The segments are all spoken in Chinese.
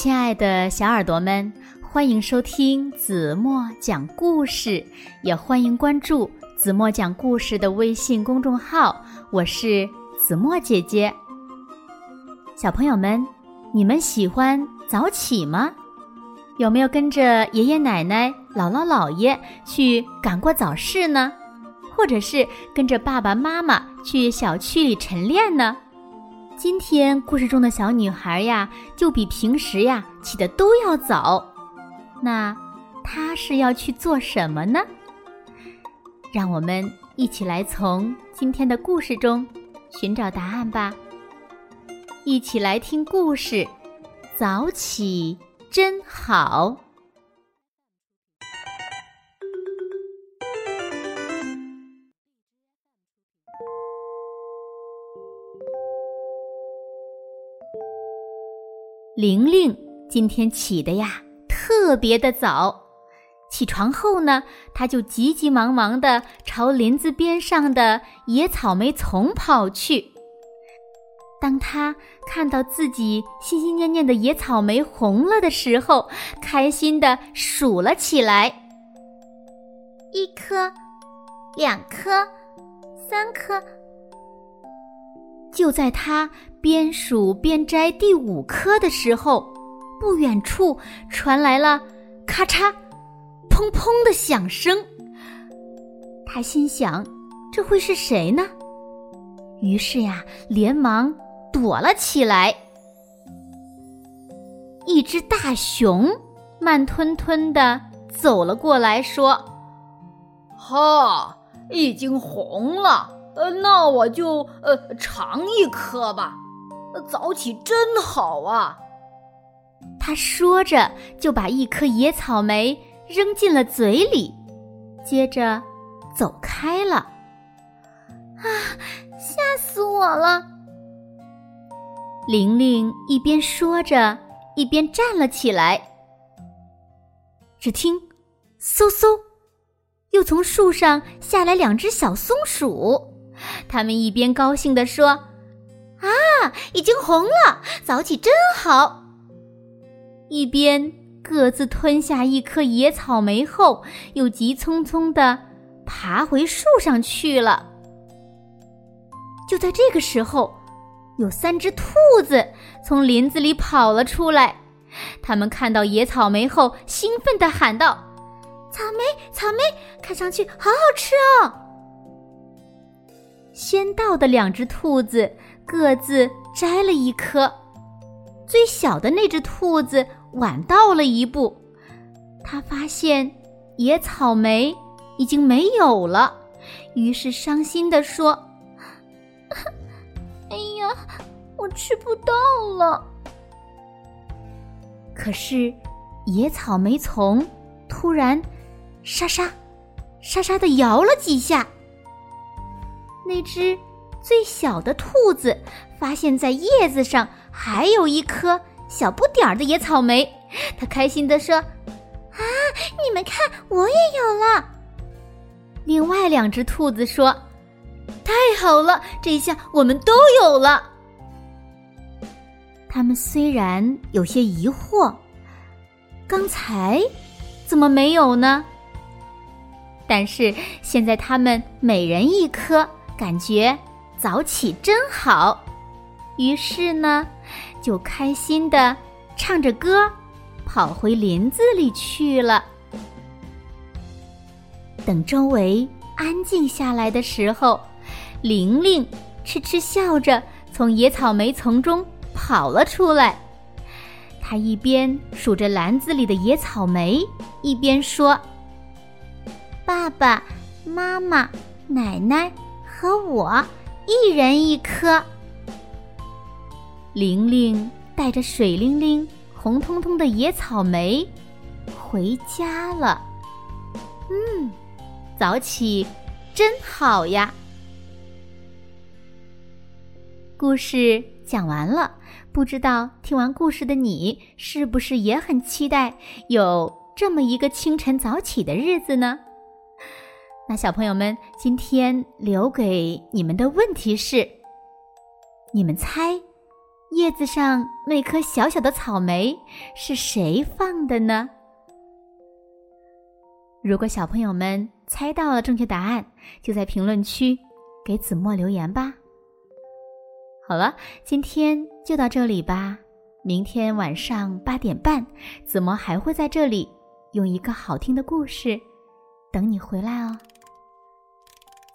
亲爱的小耳朵们，欢迎收听子墨讲故事，也欢迎关注子墨讲故事的微信公众号。我是子墨姐姐。小朋友们，你们喜欢早起吗？有没有跟着爷爷奶奶、姥姥姥爷去赶过早市呢？或者是跟着爸爸妈妈去小区里晨练呢？今天故事中的小女孩呀，就比平时呀起的都要早。那她是要去做什么呢？让我们一起来从今天的故事中寻找答案吧。一起来听故事，早起真好。玲玲今天起的呀特别的早，起床后呢，她就急急忙忙的朝林子边上的野草莓丛跑去。当她看到自己心心念念的野草莓红了的时候，开心的数了起来：一颗，两颗，三颗。就在他边数边摘第五颗的时候，不远处传来了咔嚓、砰砰的响声。他心想：“这会是谁呢？”于是呀，连忙躲了起来。一只大熊慢吞吞的走了过来，说：“哈，已经红了。”呃，那我就呃尝一颗吧。早起真好啊！他说着，就把一颗野草莓扔进了嘴里，接着走开了。啊，吓死我了！玲玲一边说着，一边站了起来。只听“嗖嗖”，又从树上下来两只小松鼠。他们一边高兴地说：“啊，已经红了，早起真好。”一边各自吞下一颗野草莓后，又急匆匆地爬回树上去了。就在这个时候，有三只兔子从林子里跑了出来。他们看到野草莓后，兴奋地喊道：“草莓，草莓，看上去好好吃哦！”先到的两只兔子各自摘了一颗，最小的那只兔子晚到了一步，它发现野草莓已经没有了，于是伤心地说：“哎呀，我吃不到了。”可是野草莓丛突然沙沙沙沙的摇了几下。那只最小的兔子发现，在叶子上还有一颗小不点儿的野草莓，它开心地说：“啊，你们看，我也有了。”另外两只兔子说：“太好了，这下我们都有了。”他们虽然有些疑惑，刚才怎么没有呢？但是现在他们每人一颗。感觉早起真好，于是呢，就开心的唱着歌，跑回林子里去了。等周围安静下来的时候，玲玲痴痴笑着从野草莓丛中跑了出来。她一边数着篮子里的野草莓，一边说：“爸爸妈妈，奶奶。”和我一人一颗。玲玲带着水灵灵、红彤彤的野草莓回家了。嗯，早起真好呀！故事讲完了，不知道听完故事的你是不是也很期待有这么一个清晨早起的日子呢？那小朋友们，今天留给你们的问题是：你们猜，叶子上那颗小小的草莓是谁放的呢？如果小朋友们猜到了正确答案，就在评论区给子墨留言吧。好了，今天就到这里吧。明天晚上八点半，子墨还会在这里用一个好听的故事等你回来哦。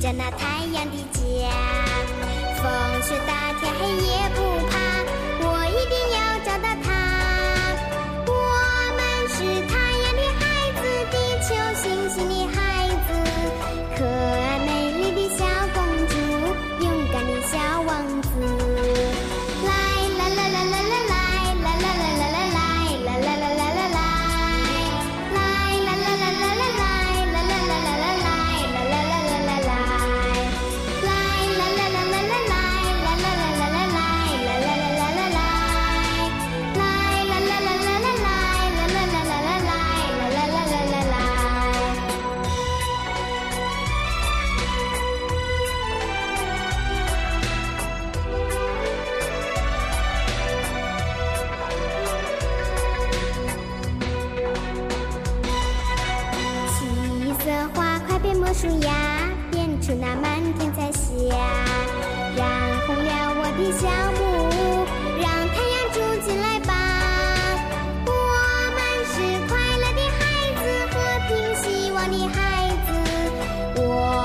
着那太阳的家。风雪大天黑也不怕。光。